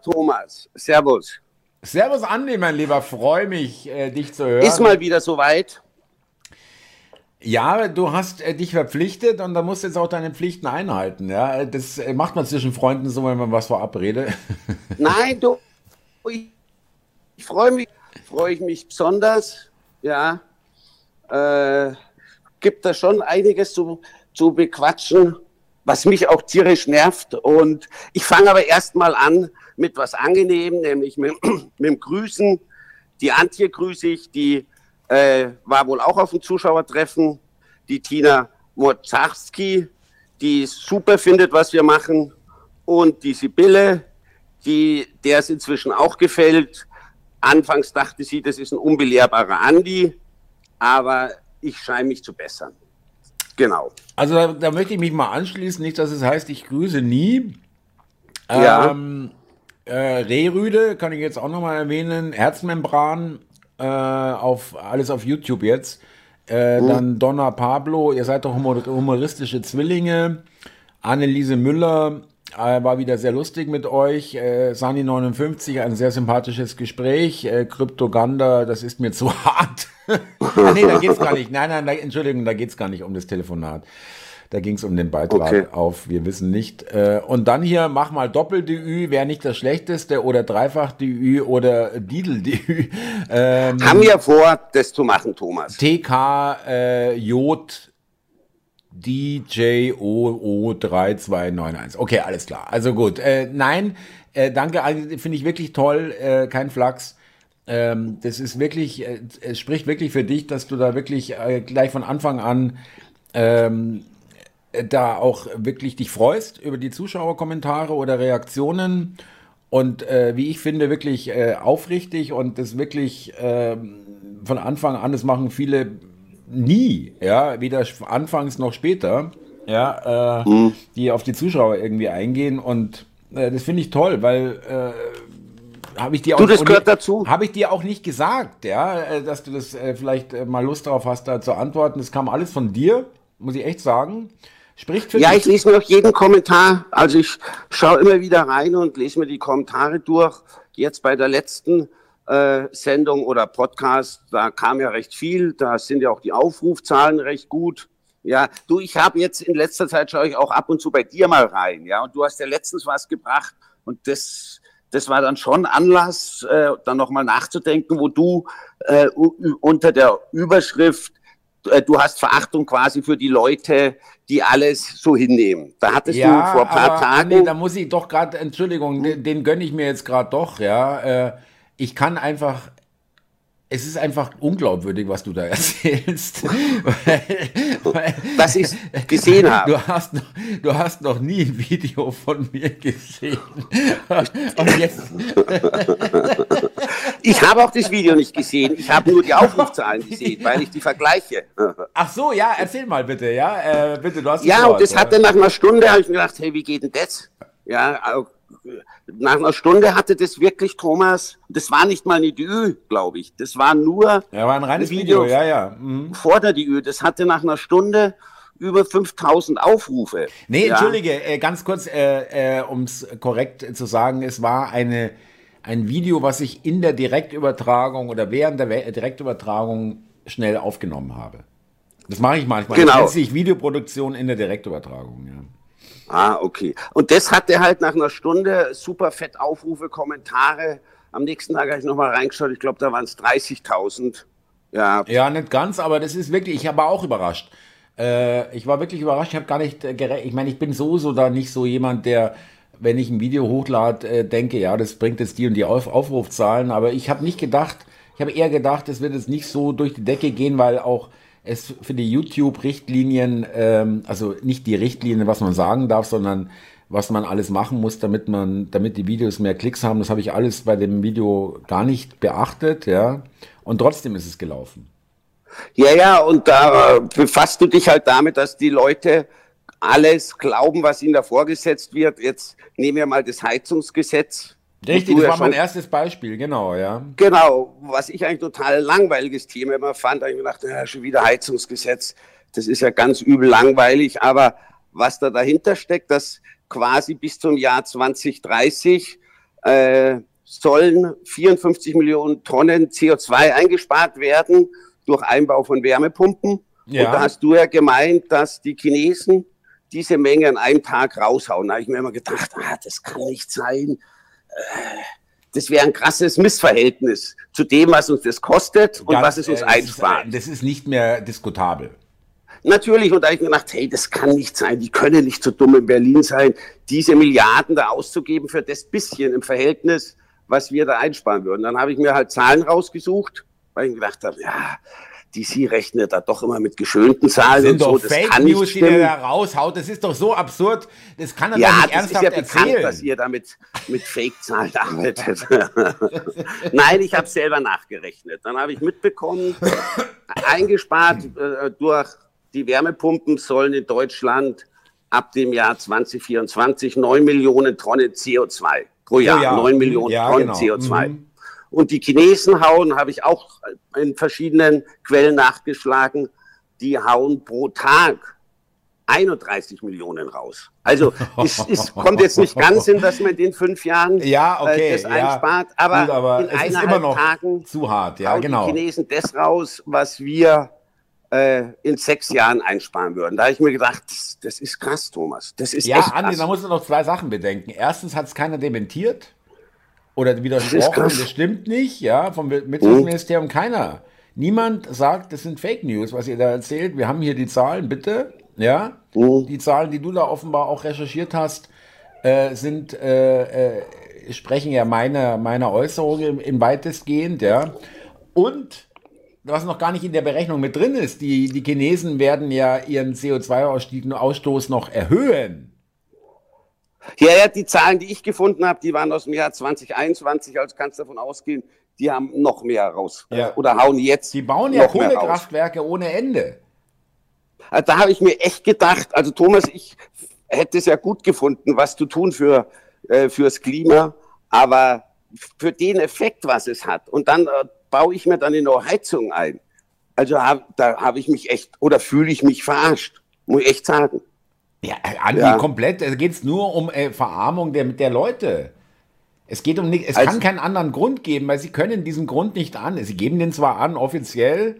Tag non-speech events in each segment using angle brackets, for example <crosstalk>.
Thomas. Servus. Servus Andi, mein Lieber. Freue mich, äh, dich zu hören. Ist mal wieder soweit. Ja, du hast äh, dich verpflichtet und da musst du jetzt auch deine Pflichten einhalten. Ja, das äh, macht man zwischen Freunden so, wenn man was verabrede. <laughs> Nein, du, ich, ich freue mich, freue ich mich besonders. Ja, äh, gibt da schon einiges zu, zu bequatschen was mich auch tierisch nervt. Und ich fange aber erstmal an mit was Angenehmem, nämlich mit, <clears throat> mit dem Grüßen. Die Antje grüße ich, die äh, war wohl auch auf dem Zuschauertreffen. Die Tina Morzarski, die super findet, was wir machen. Und die Sibylle, die, der es inzwischen auch gefällt. Anfangs dachte sie, das ist ein unbelehrbarer Andi, aber ich scheine mich zu bessern. Genau. Also da, da, möchte ich mich mal anschließen, nicht, dass es heißt, ich grüße nie. Ja. Ähm, äh, Rehrüde kann ich jetzt auch nochmal erwähnen. Herzmembran, äh, auf, alles auf YouTube jetzt. Äh, mhm. Dann Donna Pablo, ihr seid doch humoristische Zwillinge. Anneliese Müller, äh, war wieder sehr lustig mit euch. Äh, Sani59, ein sehr sympathisches Gespräch. Äh, Kryptoganda, das ist mir <laughs> zu hart. <laughs> ah, nee, da geht's gar nicht. Nein, nein, da, Entschuldigung, da geht's gar nicht um das Telefonat. Da ging es um den Beitrag okay. auf Wir wissen nicht. Äh, und dann hier, mach mal Doppel-DÜ, wäre nicht das Schlechteste oder Dreifach-DÜ oder Didel-DÜ. <laughs> Ähm, Haben wir vor, das zu machen, Thomas. TK äh, Jod DJOO3291. Okay, alles klar. Also gut. Äh, nein, äh, danke, finde ich wirklich toll. Äh, kein Flachs. Ähm, das ist wirklich, äh, es spricht wirklich für dich, dass du da wirklich äh, gleich von Anfang an ähm, da auch wirklich dich freust über die Zuschauerkommentare oder Reaktionen und äh, wie ich finde, wirklich äh, aufrichtig und das wirklich äh, von Anfang an, das machen viele nie, ja, weder anfangs noch später, ja, äh, mhm. die auf die Zuschauer irgendwie eingehen und äh, das finde ich toll, weil äh, habe ich dir auch du, das gehört dazu. Habe ich dir auch nicht gesagt, ja, äh, dass du das äh, vielleicht äh, mal Lust darauf hast, da zu antworten. Das kam alles von dir, muss ich echt sagen. Spricht für ja, ich lese mir auch jeden Kommentar. Also ich schaue immer wieder rein und lese mir die Kommentare durch. Jetzt bei der letzten äh, Sendung oder Podcast, da kam ja recht viel, da sind ja auch die Aufrufzahlen recht gut. Ja, du, ich habe jetzt in letzter Zeit schaue ich auch ab und zu bei dir mal rein, ja, und du hast ja letztens was gebracht und das, das war dann schon Anlass, äh, dann nochmal nachzudenken, wo du äh, unter der Überschrift du hast Verachtung quasi für die Leute, die alles so hinnehmen. Da hattest ja, du vor ein paar aber, Tagen. Nee, da muss ich doch gerade, Entschuldigung, den, den gönne ich mir jetzt gerade doch, ja. Äh, ich kann einfach es ist einfach unglaubwürdig, was du da <laughs> erzählst. weil, weil, was ich gesehen habe. Du hast, noch, du hast noch nie ein Video von mir gesehen. Und jetzt. ich habe auch das Video nicht gesehen. Ich habe nur die Aufrufzahlen gesehen, weil ich die vergleiche. Ach so, ja, erzähl mal bitte, ja, äh, bitte, du hast Ja, und das hatte nach einer Stunde, habe ich mir gedacht, hey, wie geht denn das? Ja, nach einer Stunde hatte das wirklich Thomas, das war nicht mal eine DÜ, glaube ich. Das war nur ja, war ein reines Video, Video, ja, ja. Mhm. Vor der DÜ. Das hatte nach einer Stunde über 5000 Aufrufe. Nee, ja. entschuldige, äh, ganz kurz, äh, äh, um es korrekt zu sagen, es war eine, ein Video, was ich in der Direktübertragung oder während der Direktübertragung schnell aufgenommen habe. Das mache ich manchmal. Genau. Das nennt sich Videoproduktion in der Direktübertragung, ja. Ah, okay. Und das hatte halt nach einer Stunde super fett Aufrufe, Kommentare. Am nächsten Tag habe ich nochmal reingeschaut. Ich glaube, da waren es 30.000. Ja. ja, nicht ganz, aber das ist wirklich, ich habe auch überrascht. Äh, ich war wirklich überrascht. Ich habe gar nicht äh, gerechnet. Ich meine, ich bin sowieso da nicht so jemand, der, wenn ich ein Video hochlade, äh, denke, ja, das bringt jetzt die und die Auf Aufrufzahlen. Aber ich habe nicht gedacht, ich habe eher gedacht, es wird jetzt nicht so durch die Decke gehen, weil auch es für die YouTube-Richtlinien, ähm, also nicht die Richtlinien, was man sagen darf, sondern was man alles machen muss, damit man, damit die Videos mehr Klicks haben. Das habe ich alles bei dem Video gar nicht beachtet, ja. Und trotzdem ist es gelaufen. Ja, ja, und da befasst du dich halt damit, dass die Leute alles glauben, was ihnen da vorgesetzt wird. Jetzt nehmen wir mal das Heizungsgesetz Richtig, das war mein erstes Beispiel, genau, ja. Genau, was ich eigentlich total langweiliges Thema immer fand, ich gedacht, ja, schon wieder Heizungsgesetz, das ist ja ganz übel langweilig, aber was da dahinter steckt, dass quasi bis zum Jahr 2030 äh, sollen 54 Millionen Tonnen CO2 eingespart werden durch Einbau von Wärmepumpen. Ja. Und da hast du ja gemeint, dass die Chinesen diese Menge an einem Tag raushauen. Da habe ich mir immer gedacht, ah, das kann nicht sein. Das wäre ein krasses Missverhältnis zu dem, was uns das kostet und Ganz, was es uns äh, einspart. Das ist nicht mehr diskutabel. Natürlich, und da habe ich mir gedacht, hey, das kann nicht sein, die können nicht so dumm in Berlin sein, diese Milliarden da auszugeben für das bisschen im Verhältnis, was wir da einsparen würden. Dann habe ich mir halt Zahlen rausgesucht, weil ich gedacht habe, ja, DC rechnet da doch immer mit geschönten Zahlen das sind und so. Das Fake kann News, nicht stimmen. die der da raushaut. Das ist doch so absurd. Das kann er ja, doch nicht ernsthaft erzählen. Ja, ja bekannt, dass ihr damit mit Fake-Zahlen <laughs> arbeitet. <laughs> Nein, ich habe selber nachgerechnet. Dann habe ich mitbekommen, eingespart äh, durch die Wärmepumpen sollen in Deutschland ab dem Jahr 2024 9 Millionen Tonnen CO2 pro Jahr. Pro Jahr. 9 Millionen ja, Tonnen genau. CO2. Mhm. Und die Chinesen hauen, habe ich auch in verschiedenen Quellen nachgeschlagen, die hauen pro Tag 31 Millionen raus. Also <laughs> es, es kommt jetzt nicht ganz hin, dass man in den fünf Jahren ja, okay, äh, das einspart, aber, Gut, aber in eineinhalb Tagen zu hart, ja, genau. die Chinesen das raus, was wir äh, in sechs Jahren einsparen würden. Da habe ich mir gedacht, das, das ist krass, Thomas. Das ist ja, echt Andi, krass. da muss man noch zwei Sachen bedenken. Erstens hat es keiner dementiert oder widersprochen, das, das, stimmt nicht, ja, vom Wirtschaftsministerium mhm. keiner. Niemand sagt, das sind Fake News, was ihr da erzählt. Wir haben hier die Zahlen, bitte, ja. Mhm. Die Zahlen, die du da offenbar auch recherchiert hast, äh, sind äh, äh, sprechen ja meiner meine Äußerungen im, im weitestgehend, ja. Und was noch gar nicht in der Berechnung mit drin ist, die, die Chinesen werden ja ihren CO2-Ausstoß noch erhöhen. Ja, ja, die Zahlen, die ich gefunden habe, die waren aus dem Jahr 2021, also kannst du davon ausgehen, die haben noch mehr raus. Ja. Oder hauen jetzt. Die bauen ja Kohlekraftwerke ohne Ende. Also da habe ich mir echt gedacht, also Thomas, ich hätte es ja gut gefunden, was zu tun für, äh, fürs Klima, aber für den Effekt, was es hat. Und dann äh, baue ich mir dann eine neue Heizung ein. Also hab, da habe ich mich echt, oder fühle ich mich verarscht, muss ich echt sagen. Ja, Andi, ja. komplett. Es geht nur um äh, Verarmung der, der Leute. Es geht um nicht, es also, kann keinen anderen Grund geben, weil sie können diesen Grund nicht an. Sie geben den zwar an, offiziell,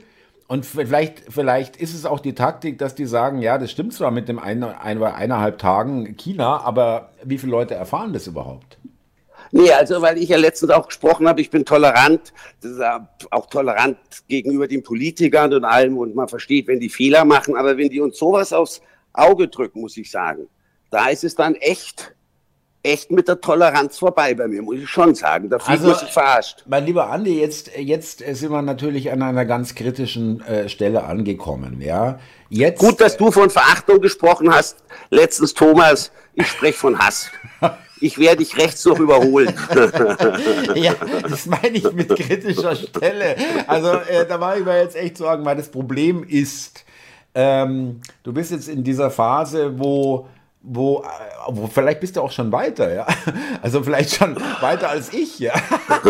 und vielleicht, vielleicht ist es auch die Taktik, dass die sagen, ja, das stimmt zwar mit dem ein, ein eineinhalb Tagen China, aber wie viele Leute erfahren das überhaupt? Nee, also weil ich ja letztens auch gesprochen habe, ich bin tolerant, auch tolerant gegenüber den Politikern und allem und man versteht, wenn die Fehler machen, aber wenn die uns sowas aufs Auge drücken, muss ich sagen. Da ist es dann echt, echt mit der Toleranz vorbei bei mir, muss ich schon sagen. Da fühlt also, man sich verarscht. Mein lieber Andi, jetzt, jetzt sind wir natürlich an einer ganz kritischen äh, Stelle angekommen. Ja? Jetzt, Gut, dass du von Verachtung gesprochen hast. Letztens, Thomas, ich spreche von Hass. <laughs> Ich werde dich rechts noch überholen. <laughs> ja, das meine ich mit kritischer Stelle. Also äh, da war ich mir jetzt echt sagen, weil das Problem ist, ähm, du bist jetzt in dieser Phase, wo wo, wo vielleicht bist du auch schon weiter, ja. <laughs> Also vielleicht schon weiter als ich, ja. <laughs>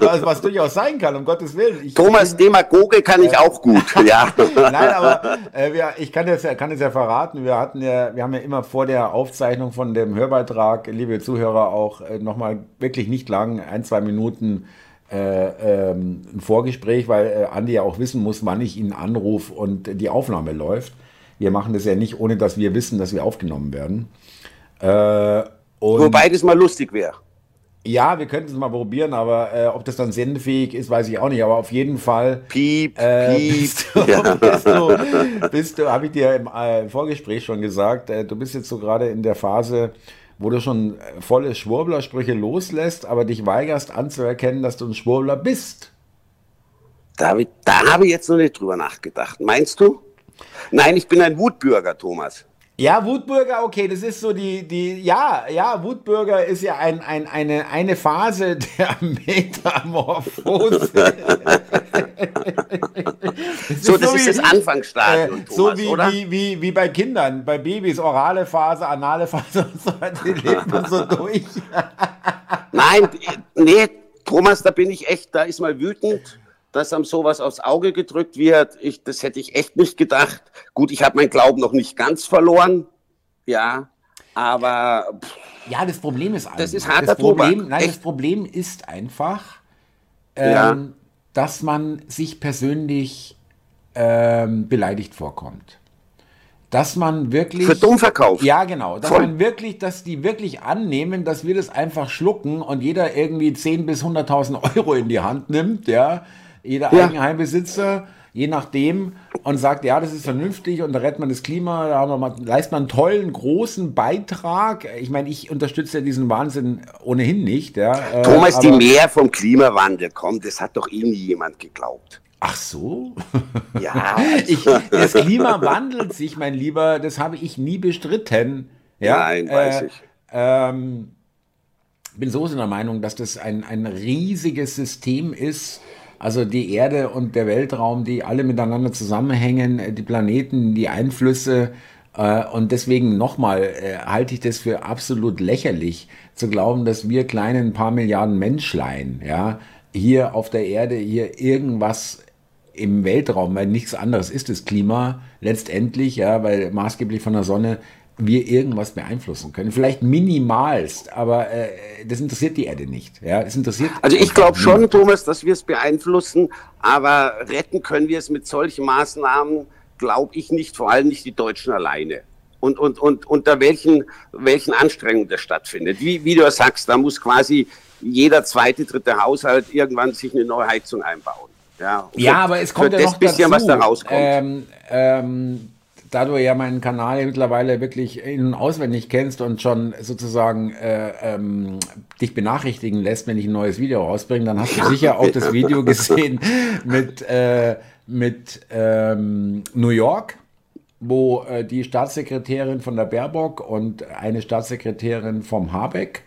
was, was, durchaus sein kann, um Gottes Willen. Ich, Thomas Demagoge kann ich äh, auch gut, <laughs> ja. Nein, aber äh, wir, ich kann das, ja, kann das ja verraten. Wir hatten ja, wir haben ja immer vor der Aufzeichnung von dem Hörbeitrag, liebe Zuhörer, auch äh, nochmal wirklich nicht lang, ein, zwei Minuten äh, ähm, ein Vorgespräch, weil äh, Andi ja auch wissen muss, wann ich ihn anrufe und die Aufnahme läuft. Wir machen das ja nicht, ohne dass wir wissen, dass wir aufgenommen werden. Äh, Wobei das mal lustig wäre. Ja, wir könnten es mal probieren, aber äh, ob das dann sendefähig ist, weiß ich auch nicht. Aber auf jeden Fall. Piep, äh, piep. Bist du, ja. <laughs> bist du, bist du habe ich dir im äh, Vorgespräch schon gesagt, äh, du bist jetzt so gerade in der Phase, wo du schon volle Schwurblersprüche loslässt, aber dich weigerst anzuerkennen, dass du ein Schwurbler bist. Da habe ich jetzt noch nicht drüber nachgedacht. Meinst du? Nein, ich bin ein Wutbürger, Thomas. Ja, Wutbürger, okay, das ist so die, die, ja, ja, Wutbürger ist ja ein, ein, eine, eine Phase der <laughs> Metamorphose. <laughs> das so, das so ist das Anfangsstadium, äh, Thomas, So wie, oder? Wie, wie, wie bei Kindern, bei Babys, orale Phase, anale Phase <laughs> und so weiter, die lebt man so <laughs> durch. Nein, nee, Thomas, da bin ich echt, da ist mal wütend dass einem sowas aufs Auge gedrückt wird. Ich, das hätte ich echt nicht gedacht. Gut, ich habe meinen Glauben noch nicht ganz verloren. Ja. Aber pff, ja, das Problem ist einfach, das ist harter das Problem, Tobak. Nein, Echt? das Problem ist einfach, ähm, ja. dass man sich persönlich ähm, beleidigt vorkommt. Dass man wirklich. Für dumm verkauft. Ja, genau. Dass Voll. man wirklich, dass die wirklich annehmen, dass wir das einfach schlucken und jeder irgendwie 10 bis 100.000 <laughs> Euro in die Hand nimmt, ja. Jeder ja. Eigenheimbesitzer je nachdem, und sagt, ja, das ist vernünftig und da rettet man das Klima, da mal, leistet man einen tollen, großen Beitrag. Ich meine, ich unterstütze ja diesen Wahnsinn ohnehin nicht. Ja, Thomas, die Mehr vom Klimawandel kommt, das hat doch eh nie jemand geglaubt. Ach so? Ja. <laughs> ich, das Klima wandelt sich, mein Lieber, das habe ich nie bestritten. Ja, Nein, weiß äh, ich. Ähm, bin so in der Meinung, dass das ein, ein riesiges System ist, also die Erde und der Weltraum, die alle miteinander zusammenhängen, äh, die Planeten, die Einflüsse. Äh, und deswegen nochmal äh, halte ich das für absolut lächerlich zu glauben, dass wir kleinen paar Milliarden Menschlein, ja, hier auf der Erde hier irgendwas im Weltraum, weil nichts anderes ist das Klima letztendlich, ja, weil maßgeblich von der Sonne wir irgendwas beeinflussen können. Vielleicht minimalst, aber äh, das interessiert die Erde nicht. Ja, das interessiert also ich glaube schon, Thomas, dass wir es beeinflussen, aber retten können wir es mit solchen Maßnahmen, glaube ich nicht, vor allem nicht die Deutschen alleine. Und, und, und unter welchen, welchen Anstrengungen das stattfindet. Wie, wie du sagst, da muss quasi jeder zweite, dritte Haushalt irgendwann sich eine neue Heizung einbauen. Ja, ja aber es kommt ja noch bisschen, dazu, was da rauskommt. Ähm, ähm, da du ja meinen Kanal mittlerweile wirklich in- und auswendig kennst und schon sozusagen äh, ähm, dich benachrichtigen lässt, wenn ich ein neues Video rausbringe, dann hast du sicher auch das Video <laughs> gesehen mit, äh, mit ähm, New York, wo äh, die Staatssekretärin von der Baerbock und eine Staatssekretärin vom Habeck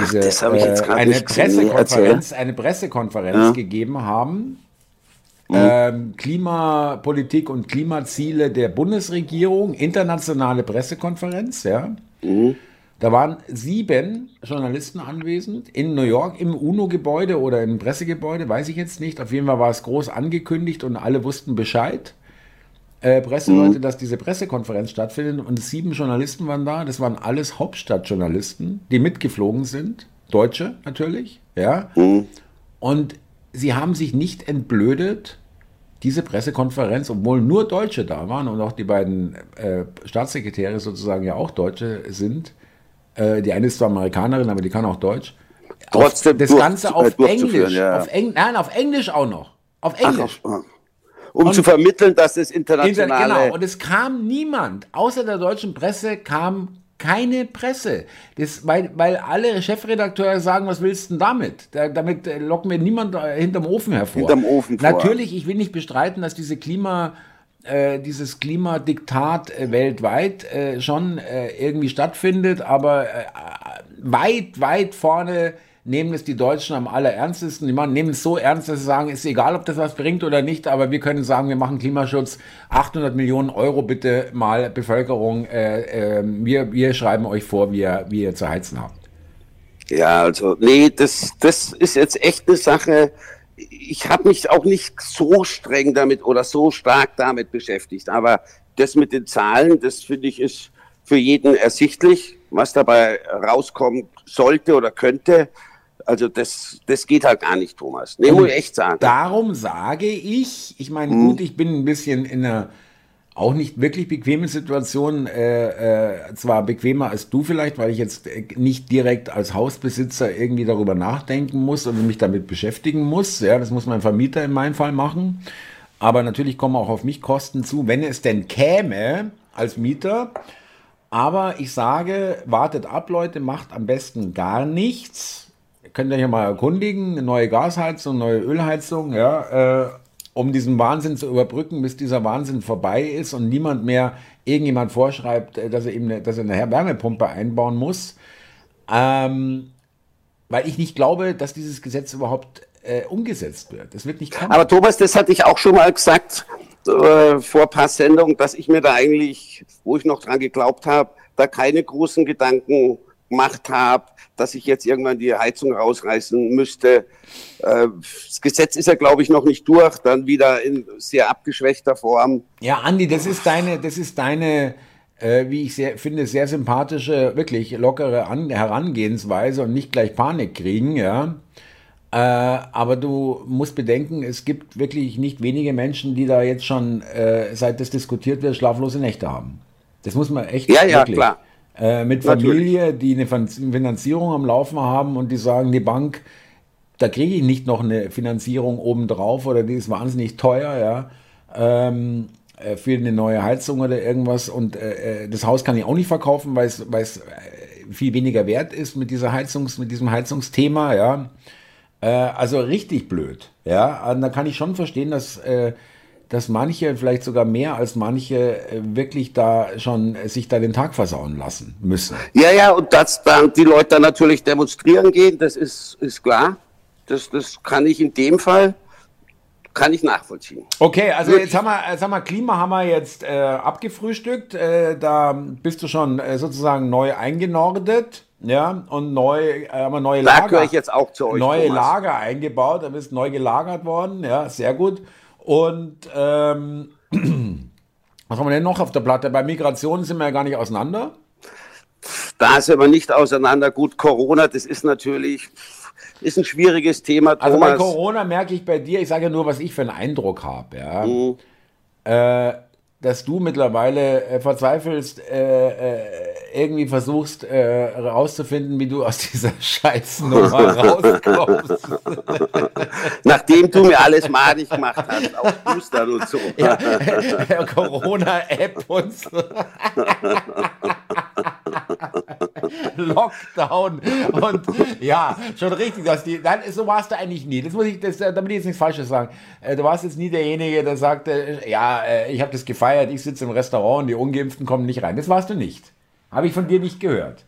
diese, Ach, das ich jetzt äh, eine, Pressekonferenz, eine Pressekonferenz ja. gegeben haben Mhm. Ähm, Klimapolitik und Klimaziele der Bundesregierung, internationale Pressekonferenz, ja. Mhm. Da waren sieben Journalisten anwesend in New York im UNO-Gebäude oder im Pressegebäude, weiß ich jetzt nicht. Auf jeden Fall war es groß angekündigt und alle wussten Bescheid. Äh, Presseleute, mhm. dass diese Pressekonferenz stattfindet und sieben Journalisten waren da. Das waren alles Hauptstadtjournalisten, die mitgeflogen sind. Deutsche natürlich, ja. Mhm. Und sie haben sich nicht entblödet, diese Pressekonferenz, obwohl nur Deutsche da waren und auch die beiden äh, Staatssekretäre sozusagen ja auch Deutsche sind. Äh, die eine ist zwar Amerikanerin, aber die kann auch Deutsch. Trotzdem auf, das Ganze auf Englisch. Ja. Auf Eng nein, auf Englisch auch noch. Auf Englisch. Ach, um und, zu vermitteln, dass es international Inter, Genau, und es kam niemand, außer der deutschen Presse, kam keine Presse. Das, weil, weil alle Chefredakteure sagen, was willst du denn damit? Da, damit äh, locken wir niemand äh, hinterm Ofen hervor. Hinterm Ofen vor. Natürlich, ich will nicht bestreiten, dass diese Klima, äh, dieses Klimadiktat äh, weltweit äh, schon äh, irgendwie stattfindet, aber weit, weit vorne nehmen es die Deutschen am allerernstesten. Die nehmen es so ernst, dass sie sagen, ist egal, ob das was bringt oder nicht, aber wir können sagen, wir machen Klimaschutz. 800 Millionen Euro bitte mal Bevölkerung. Äh, äh, wir, wir schreiben euch vor, wie ihr, wie ihr zu heizen habt. Ja, also, nee, das, das ist jetzt echt eine Sache. Ich habe mich auch nicht so streng damit oder so stark damit beschäftigt. Aber das mit den Zahlen, das finde ich ist für jeden ersichtlich, was dabei rauskommen sollte oder könnte. Also das, das geht halt gar nicht, Thomas. Nee, muss ich echt sagen. Darum sage ich, ich meine, hm. gut, ich bin ein bisschen in einer auch nicht wirklich bequemen Situation, äh, äh, zwar bequemer als du vielleicht, weil ich jetzt äh, nicht direkt als Hausbesitzer irgendwie darüber nachdenken muss und mich damit beschäftigen muss. Ja, das muss mein Vermieter in meinem Fall machen. Aber natürlich kommen auch auf mich Kosten zu, wenn es denn käme als Mieter. Aber ich sage, wartet ab, Leute, macht am besten gar nichts könnt ihr ja mal erkundigen, neue Gasheizung, neue Ölheizung, ja, äh, um diesen Wahnsinn zu überbrücken, bis dieser Wahnsinn vorbei ist und niemand mehr irgendjemand vorschreibt, äh, dass er eben eine, dass er eine Wärmepumpe einbauen muss. Ähm, weil ich nicht glaube, dass dieses Gesetz überhaupt äh, umgesetzt wird. Das wird nicht kommen. Aber Thomas, das hatte ich auch schon mal gesagt äh, vor ein paar Sendungen, dass ich mir da eigentlich, wo ich noch dran geglaubt habe, da keine großen Gedanken gemacht habe, dass ich jetzt irgendwann die Heizung rausreißen müsste. Äh, das Gesetz ist ja, glaube ich, noch nicht durch, dann wieder in sehr abgeschwächter Form. Ja, Andi, das ist deine, das ist deine äh, wie ich sehr, finde, sehr sympathische, wirklich lockere An Herangehensweise und nicht gleich Panik kriegen, ja. Äh, aber du musst bedenken, es gibt wirklich nicht wenige Menschen, die da jetzt schon, äh, seit das diskutiert wird, schlaflose Nächte haben. Das muss man echt Ja, ja, wirklich. klar. Äh, mit Familie, Natürlich. die eine Finanzierung am Laufen haben und die sagen, die Bank, da kriege ich nicht noch eine Finanzierung obendrauf oder die ist wahnsinnig teuer, ja. Ähm, äh, für eine neue Heizung oder irgendwas und äh, äh das Haus kann ich auch nicht verkaufen, weil es, viel weniger wert ist mit dieser Heizungs, mit diesem Heizungsthema, ja. Äh, also richtig blöd, ja. Und da kann ich schon verstehen, dass, äh, dass manche, vielleicht sogar mehr als manche, wirklich da schon sich da den Tag versauen lassen müssen. Ja, ja, und dass dann die Leute dann natürlich demonstrieren gehen, das ist, ist klar. Das, das kann ich in dem Fall kann ich nachvollziehen. Okay, also jetzt haben wir, jetzt haben wir Klima haben wir jetzt äh, abgefrühstückt. Äh, da bist du schon äh, sozusagen neu eingenordet. Ja, und neu äh, haben wir neue da Lager. ich jetzt auch zu euch. Neue Thomas. Lager eingebaut, da bist neu gelagert worden. Ja, sehr gut. Und ähm, <clears throat> was haben wir denn noch auf der Platte? Bei Migration sind wir ja gar nicht auseinander. Da sind wir nicht auseinander. Gut, Corona, das ist natürlich ist ein schwieriges Thema. Thomas. Also bei Corona merke ich bei dir, ich sage ja nur, was ich für einen Eindruck habe, ja. Mhm. Äh, dass du mittlerweile äh, verzweifelst, äh, äh irgendwie versuchst herauszufinden, äh, wie du aus <laughs> dieser Scheißnummer rauskommst. <laughs> Nachdem du mir alles madig gemacht hast, auch Booster und so. Ja, Corona-App und so. <laughs> Lockdown und ja, schon richtig, dass die, nein, so warst du eigentlich nie. Das muss ich, das, damit ich jetzt nichts Falsches sagen. Äh, du warst jetzt nie derjenige, der sagte, ja, äh, ich habe das gefeiert, ich sitze im Restaurant und die Ungeimpften kommen nicht rein. Das warst du nicht. Habe ich von dir nicht gehört.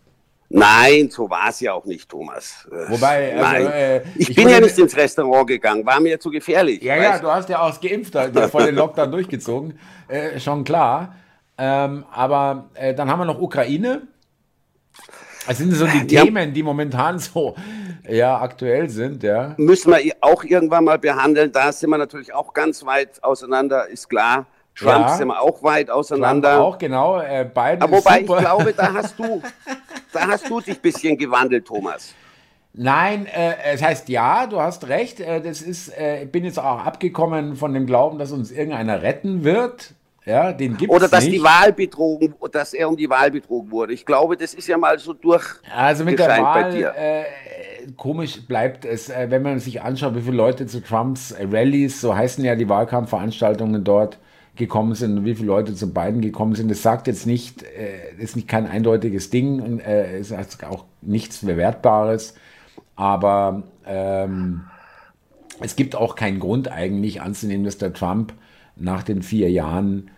Nein, so war es ja auch nicht, Thomas. Äh, Wobei, also. Äh, ich, ich, bin ja nicht ins Restaurant gegangen, war mir zu gefährlich. Ja, ja, du hast ja auch als Geimpfter <laughs> vor den Lockdown durchgezogen, äh, schon klar. Ähm, aber äh, dann haben wir noch Ukraine. Das sind so die, die Themen, die momentan so ja, aktuell sind, ja. Müssen wir auch irgendwann mal behandeln. Da sind wir natürlich auch ganz weit auseinander, ist klar. Trump ja. sind wir auch weit auseinander. Trump auch, genau. Äh, beide Aber wobei super. ich glaube, da <laughs> hast du, da hast du dich ein bisschen gewandelt, Thomas. Nein, äh, es heißt ja, du hast recht. Äh, das ist, äh, ich bin jetzt auch abgekommen von dem Glauben, dass uns irgendeiner retten wird. Ja, den gibt's Oder dass nicht. die Wahl betrogen, dass er um die Wahl betrogen wurde. Ich glaube, das ist ja mal so durch. Also mit der Wahl, äh, komisch bleibt es, äh, wenn man sich anschaut, wie viele Leute zu Trumps Rallies, so heißen ja die Wahlkampfveranstaltungen dort, gekommen sind und wie viele Leute zu beiden gekommen sind. Das sagt jetzt nicht, äh, ist nicht kein eindeutiges Ding und äh, ist auch nichts Bewertbares, aber ähm, es gibt auch keinen Grund eigentlich anzunehmen, dass der Trump nach den vier Jahren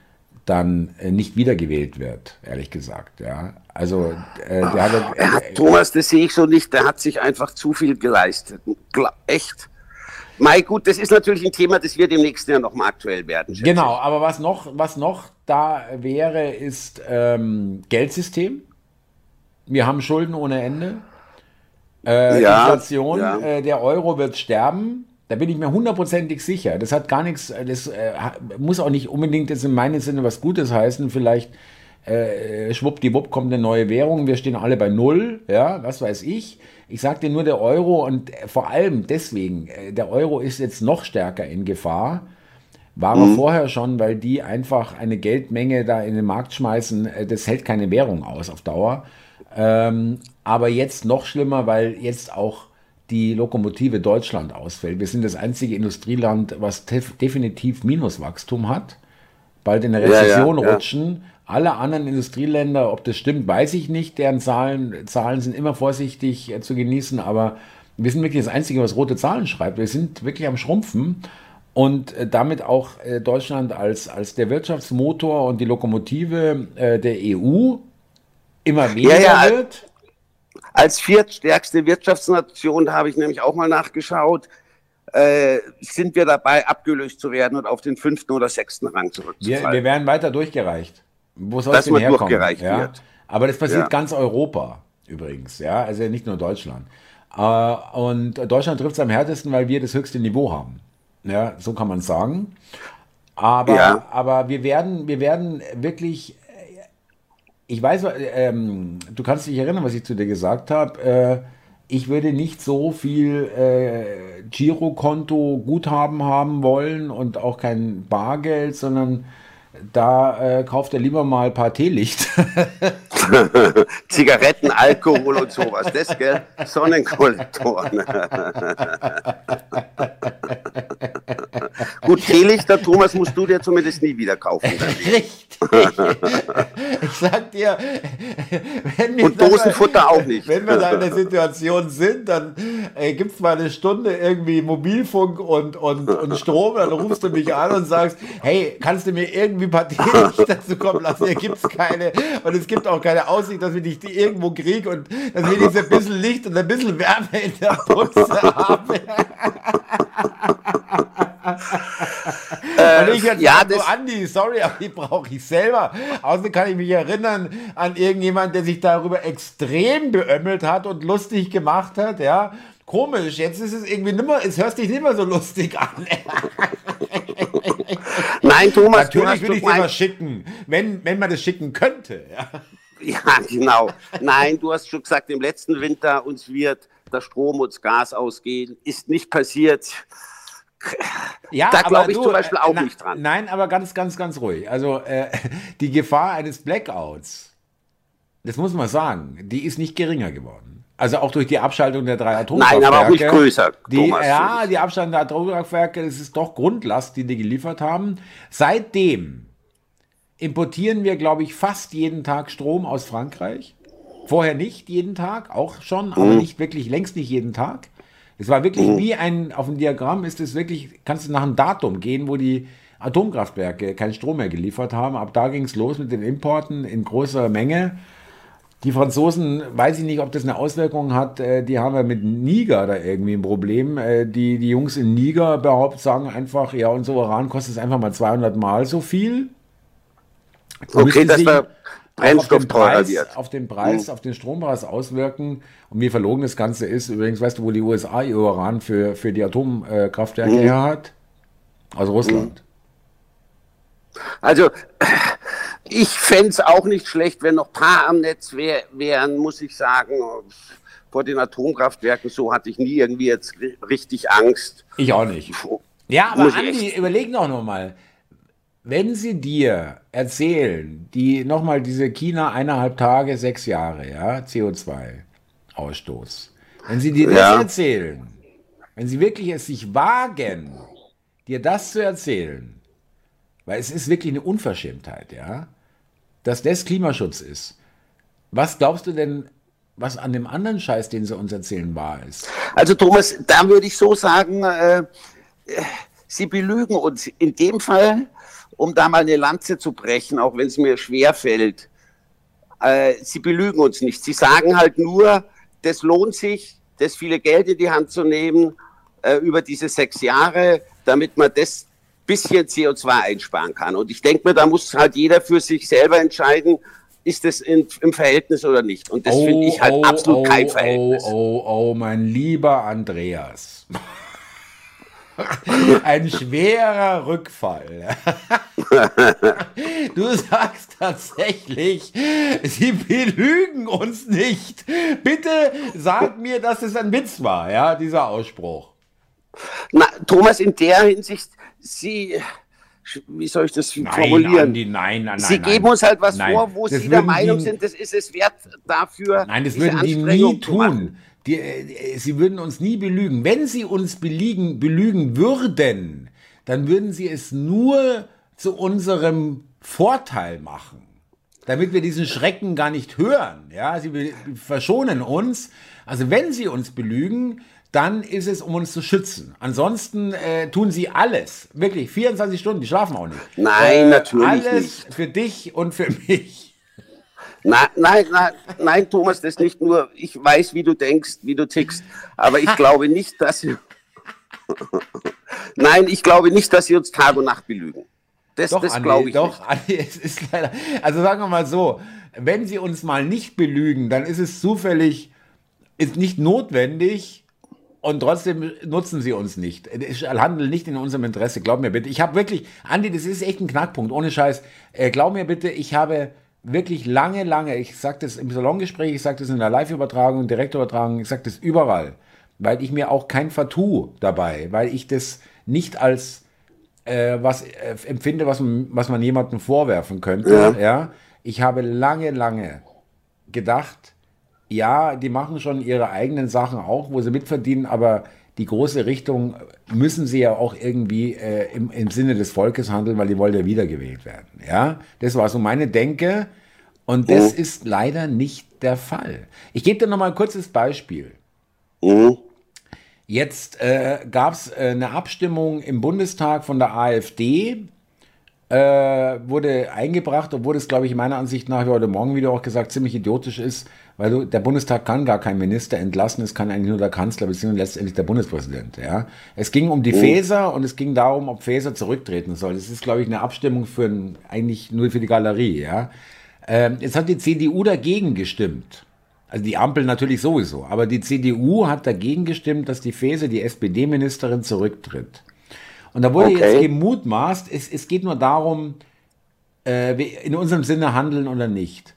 dann äh, nicht wiedergewählt wird, ehrlich gesagt. Ja, also äh, der hat, äh, Thomas, das sehe ich so nicht. Der hat sich einfach zu viel geleistet. Echt. Mai gut, das ist natürlich ein Thema, das wird im nächsten Jahr nochmal aktuell werden. Genau, ich. aber was noch, was noch da wäre, ist ähm, Geldsystem. Wir haben Schulden ohne Ende. Äh, ja, Inflation, ja. Äh, der Euro wird sterben. Da bin ich mir hundertprozentig sicher. Das hat gar nichts, das äh, muss auch nicht unbedingt jetzt in meinem Sinne was Gutes heißen. Vielleicht äh, schwuppdiwupp kommt eine neue Währung, wir stehen alle bei Null, ja, was weiß ich. Ich sage dir nur der Euro und vor allem deswegen, äh, der Euro ist jetzt noch stärker in Gefahr. War mhm. er vorher schon, weil die einfach eine Geldmenge da in den Markt schmeißen, äh, das hält keine Währung aus auf Dauer. Ähm, aber jetzt noch schlimmer, weil jetzt auch die Lokomotive Deutschland ausfällt. Wir sind das einzige Industrieland, was definitiv Minuswachstum hat, bald in eine Rezession ja, ja, rutschen. Alle anderen Industrieländer, ob das stimmt, weiß ich nicht. Deren Zahlen, Zahlen sind immer vorsichtig äh, zu genießen, aber wir sind wirklich das Einzige, was rote Zahlen schreibt. Wir sind wirklich am Schrumpfen und äh, damit auch äh, Deutschland als, als der Wirtschaftsmotor und die Lokomotive der EU immer weniger ja, ja. wird. Als viertstärkste Wirtschaftsnation habe ich nämlich auch mal nachgeschaut. Äh, sind wir dabei, abgelöst zu werden und auf den fünften oder sechsten Rang zurückzufallen. Wir, wir werden weiter durchgereicht. Wo soll es denn herkommen? Durchgereicht ja? wird. Aber das passiert ja. ganz Europa übrigens, ja, also nicht nur Deutschland. Äh, und Deutschland trifft es am härtesten, weil wir das höchste Niveau haben. Ja, so kann man sagen. Aber, ja. aber wir werden, wir werden wirklich ich weiß, ähm, du kannst dich erinnern, was ich zu dir gesagt habe. Äh, ich würde nicht so viel äh, Girokonto Guthaben haben wollen und auch kein Bargeld, sondern da äh, kauft er lieber mal ein paar Teelicht. <laughs> Zigaretten, Alkohol und sowas. Das, gell? Sonnenkollektoren. <laughs> Gut, Teelichter, Thomas, musst du dir zumindest nie wieder kaufen. <laughs> Richtig. ich sag dir, wenn wir, und Dosenfutter mal, auch nicht. Wenn wir da in der Situation sind, dann äh, gibt es mal eine Stunde irgendwie Mobilfunk und, und, und Strom, dann rufst du mich an und sagst, hey, kannst du mir irgendwie ein paar Teelichter <laughs> dazu kommen lassen? Hier gibt es keine. Und es gibt auch keine Aussicht, dass wir dich irgendwo kriegen und dass wir jetzt ein bisschen Licht und ein bisschen Wärme in der Putze haben. <laughs> Äh, und ich jetzt ja, so, Andi, sorry, aber die brauche ich selber. Außerdem kann ich mich erinnern an irgendjemand, der sich darüber extrem beömmelt hat und lustig gemacht hat, ja. Komisch, jetzt ist es irgendwie nimmer, es hört sich nicht mehr so lustig an. Nein, Thomas, natürlich will ich dir was schicken, wenn, wenn man das schicken könnte. Ja. ja, genau. Nein, du hast schon gesagt, im letzten Winter uns wird der Strom und das Gas ausgehen. Ist nicht passiert. Ja, da glaube ich du, zum Beispiel auch na, nicht dran. Nein, aber ganz, ganz, ganz ruhig. Also äh, <laughs> die Gefahr eines Blackouts, das muss man sagen, die ist nicht geringer geworden. Also auch durch die Abschaltung der drei Atomkraftwerke. Nein, aber auch nicht größer. Die, Thomas, ja, die Abschaltung der Atomkraftwerke, das ist doch Grundlast, die die geliefert haben. Seitdem importieren wir, glaube ich, fast jeden Tag Strom aus Frankreich. Vorher nicht jeden Tag, auch schon, aber mhm. nicht wirklich, längst nicht jeden Tag. Es war wirklich mhm. wie ein, auf dem Diagramm ist es wirklich, kannst du nach einem Datum gehen, wo die Atomkraftwerke keinen Strom mehr geliefert haben. Ab da ging es los mit den Importen in großer Menge. Die Franzosen, weiß ich nicht, ob das eine Auswirkung hat, äh, die haben ja mit Niger da irgendwie ein Problem. Äh, die, die Jungs in Niger behaupten, sagen einfach, ja, unser Uran kostet es einfach mal 200 Mal so viel. Okay, das war Brennstoff teurer wird. Auf den Preis, mhm. auf den Strompreis auswirken. Und wie verlogen das Ganze ist, übrigens, weißt du, wo die USA ihr Uran für, für die Atomkraftwerke mhm. her hat? Aus Russland. Mhm. Also, ich fände es auch nicht schlecht, wenn noch ein paar am Netz wär, wären, muss ich sagen. Vor den Atomkraftwerken, so hatte ich nie irgendwie jetzt richtig Angst. Ich auch nicht. Ja, aber Andi, überleg doch noch mal wenn sie dir erzählen, die nochmal diese China eineinhalb Tage, sechs Jahre, ja, CO2-Ausstoß, wenn sie dir ja. das erzählen, wenn sie wirklich es sich wagen, dir das zu erzählen, weil es ist wirklich eine Unverschämtheit, ja, dass das Klimaschutz ist. Was glaubst du denn, was an dem anderen Scheiß, den sie uns erzählen, wahr ist? Also Thomas, da würde ich so sagen, äh, sie belügen uns. In dem Fall um da mal eine Lanze zu brechen, auch wenn es mir schwer fällt. Äh, sie belügen uns nicht. Sie sagen halt nur, das lohnt sich, das viele Geld in die Hand zu nehmen äh, über diese sechs Jahre, damit man das bisschen CO2 einsparen kann. Und ich denke mir, da muss halt jeder für sich selber entscheiden, ist das in, im Verhältnis oder nicht. Und das oh, finde ich halt oh, absolut oh, kein Verhältnis. Oh, oh, oh, mein lieber Andreas. <laughs> <laughs> Ein schwerer Rückfall. <laughs> Du sagst tatsächlich, sie belügen uns nicht. Bitte sag mir, dass es ein Witz war, ja, dieser Ausspruch. Na, Thomas, in der Hinsicht, Sie, wie soll ich das nein, formulieren? Andi, nein, nein, Sie nein, geben uns halt was vor, wo Sie der Meinung die, sind, das ist es wert dafür. Nein, das würden die nie tun. Die, äh, sie würden uns nie belügen. Wenn sie uns belügen, belügen würden, dann würden sie es nur zu unserem Vorteil machen. Damit wir diesen Schrecken gar nicht hören. Ja, sie verschonen uns. Also wenn sie uns belügen, dann ist es, um uns zu schützen. Ansonsten äh, tun sie alles, wirklich 24 Stunden, die schlafen auch nicht. Nein, äh, natürlich alles nicht. für dich und für mich. Nein, nein, nein, nein, Thomas, das nicht nur, ich weiß, wie du denkst, wie du tickst, aber ich <laughs> glaube nicht, dass sie. nein, ich glaube nicht, dass sie uns Tag und Nacht belügen. Das, doch, das glaube ich doch, nicht. Andi, <laughs> es ist leider. Also sagen wir mal so, wenn sie uns mal nicht belügen, dann ist es zufällig, ist nicht notwendig, und trotzdem nutzen sie uns nicht. Es handelt nicht in unserem Interesse. Glaub mir bitte. Ich habe wirklich, Andi, das ist echt ein Knackpunkt, ohne Scheiß. Äh, glaub mir bitte, ich habe wirklich lange, lange, ich sage das im Salongespräch, ich sage das in der Live-Übertragung, Direktübertragung, ich sage das überall, weil ich mir auch kein Vertu dabei, weil ich das nicht als äh, was äh, empfinde, was, was man jemandem vorwerfen könnte. Ja. ja. Ich habe lange, lange gedacht, ja, die machen schon ihre eigenen Sachen auch, wo sie mitverdienen, aber die große Richtung müssen sie ja auch irgendwie äh, im, im, Sinne des Volkes handeln, weil die wollen ja wiedergewählt werden. Ja, das war so meine Denke und das oh. ist leider nicht der Fall. Ich gebe dir noch mal ein kurzes Beispiel. Oh. Jetzt äh, gab es äh, eine Abstimmung im Bundestag von der AfD, äh, wurde eingebracht, obwohl es, glaube ich, meiner Ansicht nach, wie heute Morgen wieder auch gesagt, ziemlich idiotisch ist, weil du, der Bundestag kann gar keinen Minister entlassen, es kann eigentlich nur der Kanzler bzw. letztendlich der Bundespräsident. Ja? Es ging um die oh. Faeser und es ging darum, ob Faeser zurücktreten soll. Das ist, glaube ich, eine Abstimmung für ein, eigentlich nur für die Galerie. Ja? Ähm, jetzt hat die CDU dagegen gestimmt. Also die Ampel natürlich sowieso, aber die CDU hat dagegen gestimmt, dass die Faeser, die SPD-Ministerin, zurücktritt. Und da wurde okay. jetzt gemutmaßt, es, es geht nur darum, äh, in unserem Sinne handeln oder nicht.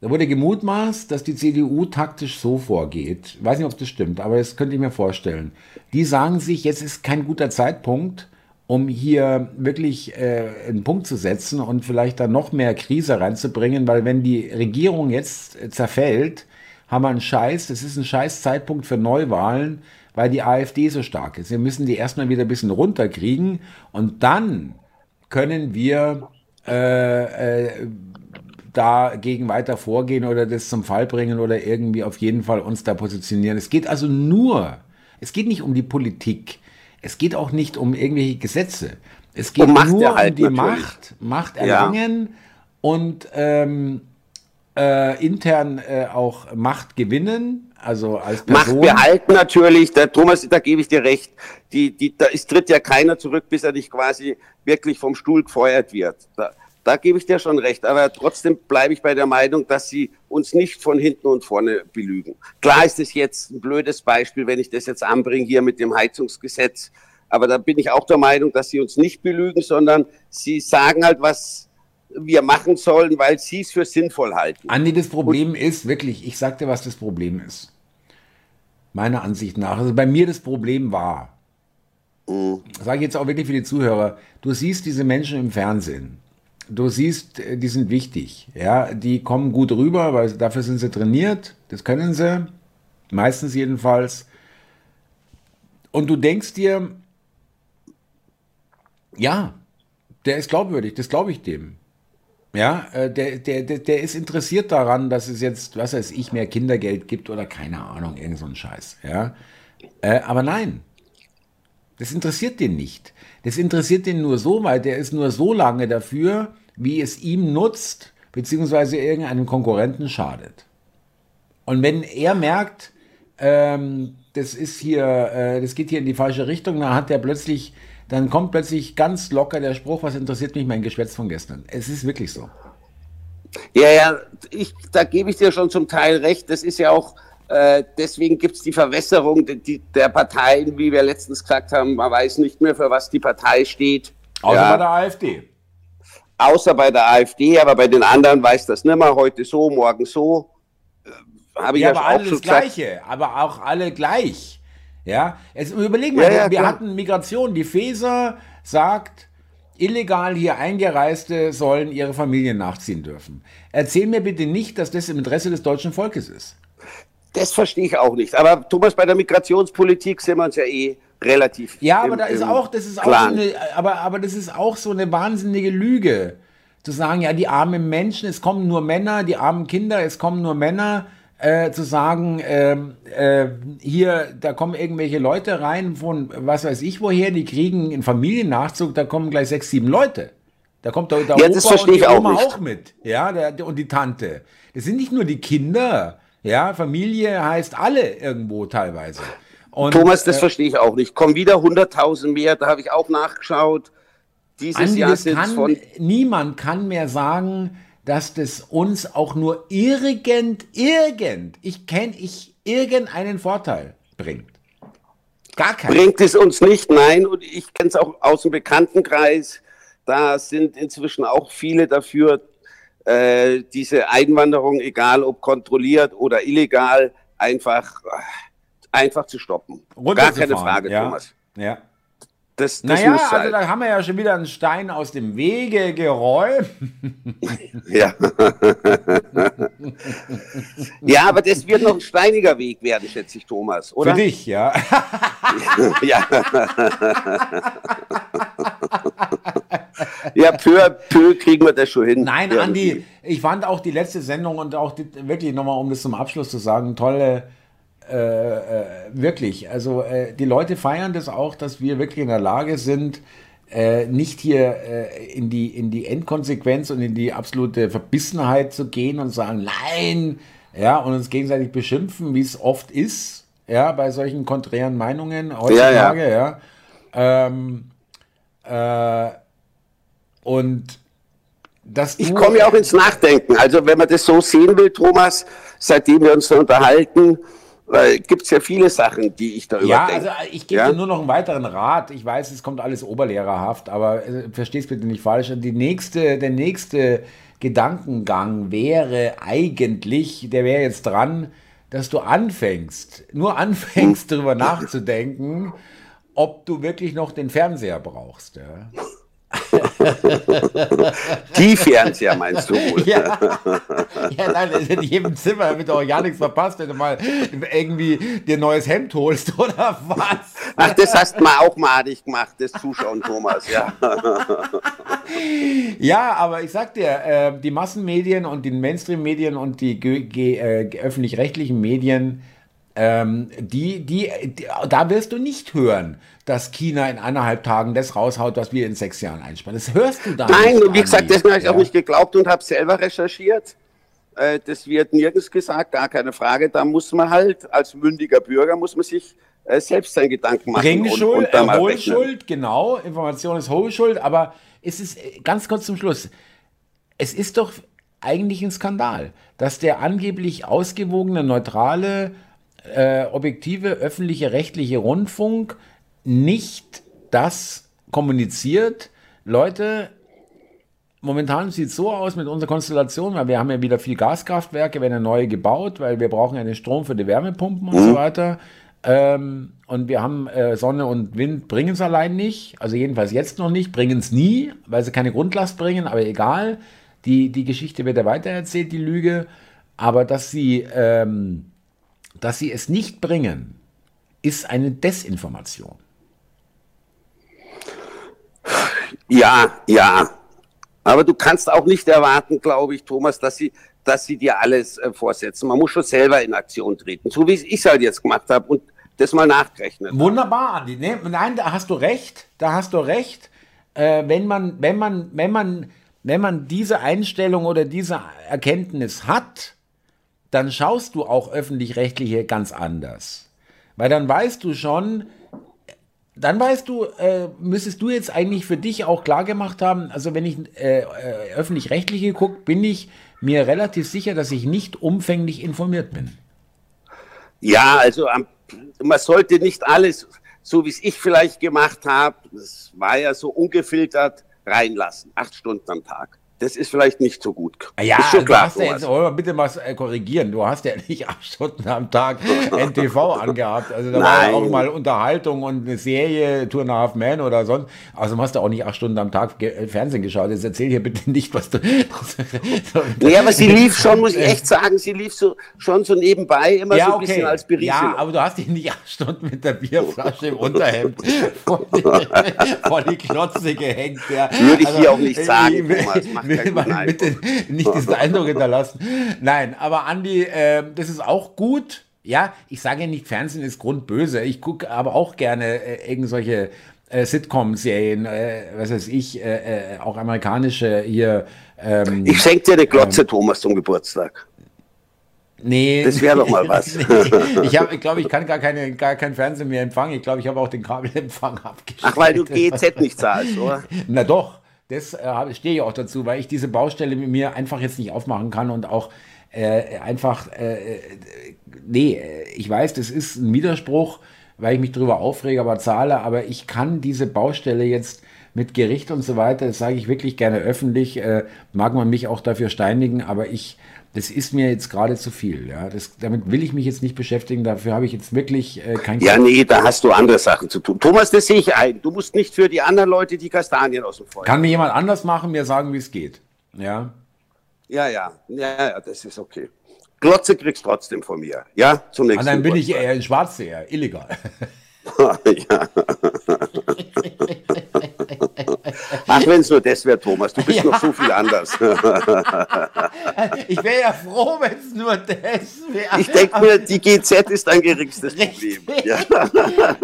Da wurde gemutmaßt, dass die CDU taktisch so vorgeht. Ich weiß nicht, ob das stimmt, aber das könnte ich mir vorstellen. Die sagen sich, jetzt ist kein guter Zeitpunkt, um hier wirklich äh, einen Punkt zu setzen und vielleicht da noch mehr Krise reinzubringen, weil wenn die Regierung jetzt äh, zerfällt, haben wir einen Scheiß, das ist ein scheiß Zeitpunkt für Neuwahlen, weil die AfD so stark ist. Wir müssen die erstmal wieder ein bisschen runterkriegen und dann können wir äh, äh, dagegen weiter vorgehen oder das zum Fall bringen oder irgendwie auf jeden Fall uns da positionieren. Es geht also nur, es geht nicht um die Politik, es geht auch nicht um irgendwelche Gesetze. Es geht nur um die natürlich. Macht, Macht erlangen ja. und ähm, äh, intern äh, auch Macht gewinnen, also als Person. Macht behalten natürlich, der Thomas, da gebe ich dir recht, die, die, da ist, tritt ja keiner zurück, bis er nicht quasi wirklich vom Stuhl gefeuert wird. Da, da gebe ich dir schon recht. Aber trotzdem bleibe ich bei der Meinung, dass sie uns nicht von hinten und vorne belügen. Klar ist es jetzt ein blödes Beispiel, wenn ich das jetzt anbringe hier mit dem Heizungsgesetz. Aber da bin ich auch der Meinung, dass sie uns nicht belügen, sondern sie sagen halt, was wir machen sollen, weil sie es für sinnvoll halten. Andi, das Problem und ist wirklich, ich sag dir, was das Problem ist. Meiner Ansicht nach. Also bei mir das Problem war, mhm. sage ich jetzt auch wirklich für die Zuhörer, du siehst diese Menschen im Fernsehen du siehst, äh, die sind wichtig. Ja, die kommen gut rüber, weil dafür sind sie trainiert. Das können sie. Meistens jedenfalls. Und du denkst dir, ja, der ist glaubwürdig, das glaube ich dem. Ja, äh, der, der, der, der ist interessiert daran, dass es jetzt, was weiß ich, mehr Kindergeld gibt oder keine Ahnung, irgend so Scheiß. Ja, äh, aber nein, das interessiert den nicht. Das interessiert den nur so weit, der ist nur so lange dafür, wie es ihm nutzt, beziehungsweise irgendeinem Konkurrenten schadet. Und wenn er merkt, ähm, das ist hier, äh, das geht hier in die falsche Richtung, dann hat er plötzlich, dann kommt plötzlich ganz locker der Spruch, was interessiert mich mein Geschwätz von gestern. Es ist wirklich so. Ja, ja, ich, da gebe ich dir schon zum Teil recht. Das ist ja auch, äh, deswegen gibt es die Verwässerung die, die, der Parteien, wie wir letztens gesagt haben. Man weiß nicht mehr, für was die Partei steht. Außer ja. bei der AfD außer bei der AfD, aber bei den anderen weiß das nicht mehr, heute so, morgen so. Äh, habe ich ja, ja aber alle das Gleiche, aber auch alle gleich. Ja, jetzt überlegen wir, ja, ja, wir klar. hatten Migration. Die Feser sagt, illegal hier Eingereiste sollen ihre Familien nachziehen dürfen. Erzähl mir bitte nicht, dass das im Interesse des deutschen Volkes ist. Das verstehe ich auch nicht. Aber Thomas, bei der Migrationspolitik sind wir uns ja eh relativ. Ja, aber im, da ist auch, das ist auch so eine, aber, aber das ist auch so eine wahnsinnige Lüge. Zu sagen, ja, die armen Menschen, es kommen nur Männer, die armen Kinder, es kommen nur Männer. Äh, zu sagen, äh, äh, hier, da kommen irgendwelche Leute rein von was weiß ich woher, die kriegen einen Familiennachzug, da kommen gleich sechs, sieben Leute. Da kommt der, der ja, Opa und die Oma auch, auch, mit. Ja, der, und die Tante. Das sind nicht nur die Kinder. Ja, Familie heißt alle irgendwo teilweise. Und, Thomas, das äh, verstehe ich auch nicht. Kommen wieder 100.000 mehr, da habe ich auch nachgeschaut. Dieses Andi, Jahr sind von niemand kann mehr sagen, dass das uns auch nur irgend, irgend, ich kenne ich, irgendeinen Vorteil bringt. Gar keinen. Bringt es uns nicht, nein. Und ich kenne es auch aus dem Bekanntenkreis. Da sind inzwischen auch viele dafür, äh, diese Einwanderung, egal ob kontrolliert oder illegal, einfach, einfach zu stoppen. Gar keine Frage, ja. Thomas. Ja. Das, das naja, also da haben wir ja schon wieder einen Stein aus dem Wege geräumt. <laughs> Ja. ja, aber das wird noch ein steiniger Weg werden, schätze ich, Thomas, oder? Für dich, ja. <laughs> ja. ja, peu peu kriegen wir das schon hin. Nein. Andi, ich fand auch die letzte Sendung und auch die, wirklich nochmal, um das zum Abschluss zu sagen, tolle äh, äh, wirklich, also äh, die Leute feiern das auch, dass wir wirklich in der Lage sind, äh, nicht hier äh, in, die, in die Endkonsequenz und in die absolute Verbissenheit zu gehen und sagen, nein, ja, und uns gegenseitig beschimpfen, wie es oft ist, ja, bei solchen konträren Meinungen heutzutage, ja. ja. ja. Ähm, äh, und das ich komme ja auch ins Nachdenken. Also wenn man das so sehen will, Thomas, seitdem wir uns so unterhalten, weil gibt es ja viele Sachen, die ich da Ja, also ich gebe ja? dir nur noch einen weiteren Rat. Ich weiß, es kommt alles oberlehrerhaft, aber äh, versteh's bitte nicht falsch. Die nächste, der nächste Gedankengang wäre eigentlich, der wäre jetzt dran, dass du anfängst, nur anfängst, <laughs> darüber nachzudenken, ob du wirklich noch den Fernseher brauchst. Ja? Die Fernseher meinst du? Ja, ja nein, in jedem Zimmer wird auch ja nichts verpasst, wenn du mal irgendwie dir ein neues Hemd holst oder was. Ach, das hast du mal auch madig gemacht, das Zuschauen, Thomas, ja. Ja, aber ich sag dir, äh, die Massenmedien und die Mainstream-Medien und die äh, öffentlich-rechtlichen Medien, ähm, die, die, die, da wirst du nicht hören, dass China in eineinhalb Tagen das raushaut, was wir in sechs Jahren einsparen. Das hörst du da Nein, nicht. wie gesagt, das habe ich ja. auch nicht geglaubt und habe selber recherchiert. Äh, das wird nirgends gesagt, gar keine Frage. Da muss man halt als mündiger Bürger muss man sich äh, selbst seinen Gedanken machen. Bringschuld, äh, Hohlschuld, genau. Information ist Hohlschuld, aber es ist äh, ganz kurz zum Schluss. Es ist doch eigentlich ein Skandal, dass der angeblich ausgewogene, neutrale, äh, objektive, öffentliche, rechtliche Rundfunk nicht das kommuniziert. Leute, momentan sieht es so aus mit unserer Konstellation, weil wir haben ja wieder viel Gaskraftwerke, werden ja neue gebaut, weil wir brauchen ja den Strom für die Wärmepumpen und so weiter. Ähm, und wir haben äh, Sonne und Wind bringen es allein nicht, also jedenfalls jetzt noch nicht, bringen es nie, weil sie keine Grundlast bringen, aber egal. Die, die Geschichte wird ja weitererzählt, die Lüge. Aber dass sie, ähm, dass sie es nicht bringen, ist eine Desinformation. Ja, ja. Aber du kannst auch nicht erwarten, glaube ich, Thomas, dass sie, dass sie dir alles äh, vorsetzen. Man muss schon selber in Aktion treten, so wie ich es halt jetzt gemacht habe und das mal nachgerechnet. Wunderbar, Andi. Nee, nein, da hast du recht. Da hast du recht. Äh, wenn man, wenn man, wenn man, wenn man diese Einstellung oder diese Erkenntnis hat, dann schaust du auch öffentlich-rechtliche ganz anders. Weil dann weißt du schon, dann weißt du, äh, müsstest du jetzt eigentlich für dich auch klar gemacht haben, also wenn ich äh, äh, öffentlich-rechtliche gucke, bin ich mir relativ sicher, dass ich nicht umfänglich informiert bin. Ja, also man sollte nicht alles, so wie es ich vielleicht gemacht habe, das war ja so ungefiltert, reinlassen, acht Stunden am Tag das ist vielleicht nicht so gut. Ja, ist schon klar. Hast ja jetzt, oh, bitte mal äh, korrigieren. Du hast ja <laughs> nicht acht Stunden am Tag <laughs> NTV angehabt. Also da Nein. war auch mal Unterhaltung und eine Serie, Tour and a Half Man oder sonst. Also hast du auch nicht acht Stunden am Tag äh, Fernsehen geschaut. Jetzt erzähl hier bitte nicht, was du. <laughs> nee, aber sie lief schon, muss ich echt sagen, sie lief so, schon so nebenbei, immer ja, so ein okay. bisschen als Berieselung. Ja, aber du hast dich nicht acht Stunden mit der Bierflasche im Unterhemd vor die, vor die Klotze gehängt. Ja. Würde ich also, hier auch nicht sagen, Thomas will man bitte <laughs> nicht diesen Eindruck hinterlassen. Nein, aber Andi, äh, das ist auch gut. Ja, ich sage ja nicht, Fernsehen ist grundböse. Ich gucke aber auch gerne äh, irgendwelche äh, Sitcom-Serien, äh, was weiß ich, äh, äh, auch amerikanische hier. Ähm, ich schenke dir eine Glotze, ähm, Thomas, zum Geburtstag. Nee. Das wäre doch mal <laughs> was. nee, ich glaube, ich, glaub, ich kann gar, keine, gar kein Fernsehen mehr empfangen. Ich glaube, ich habe auch den Kabelempfang abgeschaltet. Ach, weil du GZ nicht zahlst, oder? Na doch. Das äh, stehe ich auch dazu, weil ich diese Baustelle mit mir einfach jetzt nicht aufmachen kann und auch äh, einfach, äh, äh nee, ich weiß, das ist ein Widerspruch, weil ich mich darüber aufrege, aber zahle, aber ich kann diese Baustelle jetzt mit Gericht und so weiter. Das sage ich wirklich gerne öffentlich. Äh, mag man mich auch dafür steinigen, aber ich, das ist mir jetzt gerade zu viel. Ja, das, damit will ich mich jetzt nicht beschäftigen. Dafür habe ich jetzt wirklich äh, kein. Ja, nee, da hast du andere Sachen zu tun. Thomas, das sehe ich ein. Du musst nicht für die anderen Leute die Kastanien aus dem Feuer. Kann mir jemand anders machen, mir sagen, wie es geht. Ja. Ja, ja, ja, ja, das ist okay. Glotze kriegst trotzdem von mir. Ja, zum nächsten Mal. Dann bin ich eher in Schwarzseher, illegal. <laughs> ja. <laughs> Ach, wenn es nur das wäre, Thomas. Du bist ja. noch so viel anders. <laughs> ich wäre ja froh, wenn es nur das wäre. Ich denke mir, die GZ ist ein geringstes Problem. <laughs> Ja.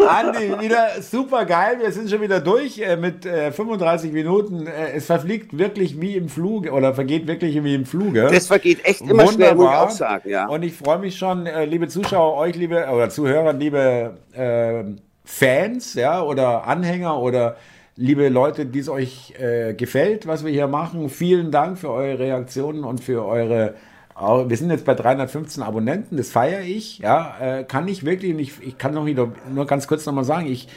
Andi, wieder super geil. Wir sind schon wieder durch äh, mit äh, 35 Minuten. Äh, es verfliegt wirklich wie im Fluge oder vergeht wirklich wie im Fluge. Das vergeht echt immer Wunderbar. schnell, muss ich auch sagen. Ja. Und ich freue mich schon, äh, liebe Zuschauer, euch, liebe oder Zuhörer, liebe ähm, Fans, ja, oder Anhänger oder liebe Leute, die es euch äh, gefällt, was wir hier machen. Vielen Dank für eure Reaktionen und für eure. Wir sind jetzt bei 315 Abonnenten, das feiere ich. Ja, äh, kann ich wirklich, ich, ich kann noch wieder, nur ganz kurz nochmal sagen, ich,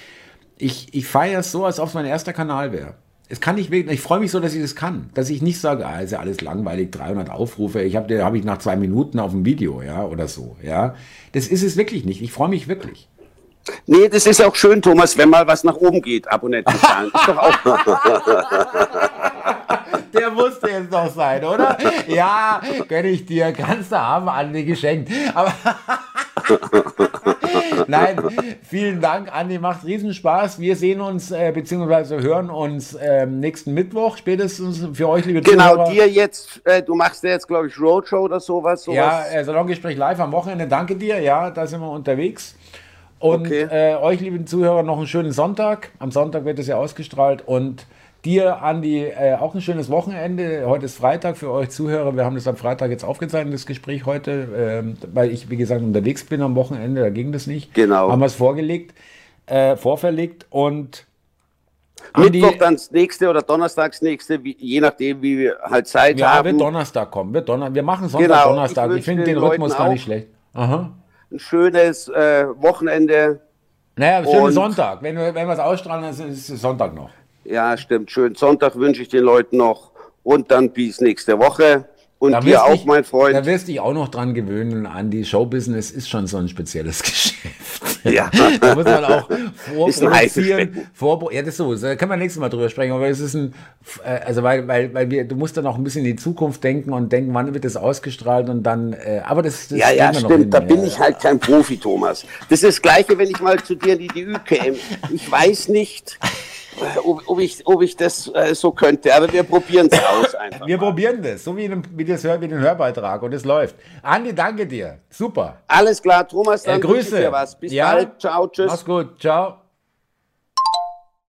ich, ich feiere es so, als ob es mein erster Kanal wäre. Es kann ich wirklich, ich freue mich so, dass ich das kann, dass ich nicht sage, ah, ist ja alles langweilig, 300 Aufrufe, ich habe habe ich nach zwei Minuten auf dem Video, ja, oder so, ja. Das ist es wirklich nicht. Ich freue mich wirklich. Nee, das ist auch schön, Thomas, wenn mal was nach oben geht, Abonnentenzahlen. ist doch auch. <laughs> Der musste jetzt noch sein, oder? Ja, gönne ich dir. Kannst du haben, Andi, geschenkt. Aber. <laughs> Nein, vielen Dank, Andi. Macht Riesenspaß. Wir sehen uns äh, bzw. hören uns äh, nächsten Mittwoch spätestens für euch, liebe genau. Genau, dir jetzt, äh, du machst ja jetzt, glaube ich, Roadshow oder sowas. sowas. Ja, äh, Salongespräch live am Wochenende. Danke dir. Ja, da sind wir unterwegs. Und okay. äh, euch, lieben Zuhörer, noch einen schönen Sonntag. Am Sonntag wird es ja ausgestrahlt. Und dir, Andi, äh, auch ein schönes Wochenende. Heute ist Freitag für euch Zuhörer. Wir haben das am Freitag jetzt aufgezeichnet, das Gespräch heute, äh, weil ich, wie gesagt, unterwegs bin am Wochenende. Da ging das nicht. Genau. Haben wir es vorgelegt, äh, vorverlegt und. Mittwoch dann das nächste oder Donnerstags nächste, wie, je nachdem, wie wir halt Zeit ja, haben. Ja, wird Donnerstag kommen. Wird Donner wir machen Sonntag, genau. Donnerstag. Ich, ich finde den Rhythmus gar nicht schlecht. Aha ein schönes äh, Wochenende. Naja, schönen Sonntag. Wenn wir, wenn wir es ausstrahlen, dann ist es Sonntag noch. Ja, stimmt. Schönen Sonntag wünsche ich den Leuten noch. Und dann bis nächste Woche. Und da dir auch, dich, mein Freund. Da wirst du dich auch noch dran gewöhnen an die Showbusiness ist schon so ein spezielles <laughs> Geschäft. Ja. <laughs> da muss man auch <laughs> vorproduzieren. Vorpro ja, das ist so. Da können wir nächstes Mal drüber sprechen. Aber es ist ein, äh, also weil, weil, weil wir, du musst dann auch ein bisschen in die Zukunft denken und denken, wann wird das ausgestrahlt und dann, äh, aber das, das Ja, ja, stimmt. Da bin ich halt kein Profi, Thomas. Das ist das Gleiche, wenn ich mal zu dir in die DÜ käme. Ich weiß nicht, ob, ob, ich, ob ich das äh, so könnte. Aber wir probieren es <laughs> aus einfach. Wir mal. probieren das, so wie, in, wie, das, wie den Hörbeitrag und es läuft. Andi, danke dir. Super. Alles klar, Thomas, dann äh, Grüße. dir was. Bis ja. bald. Ciao, tschüss. Mach's gut. Ciao.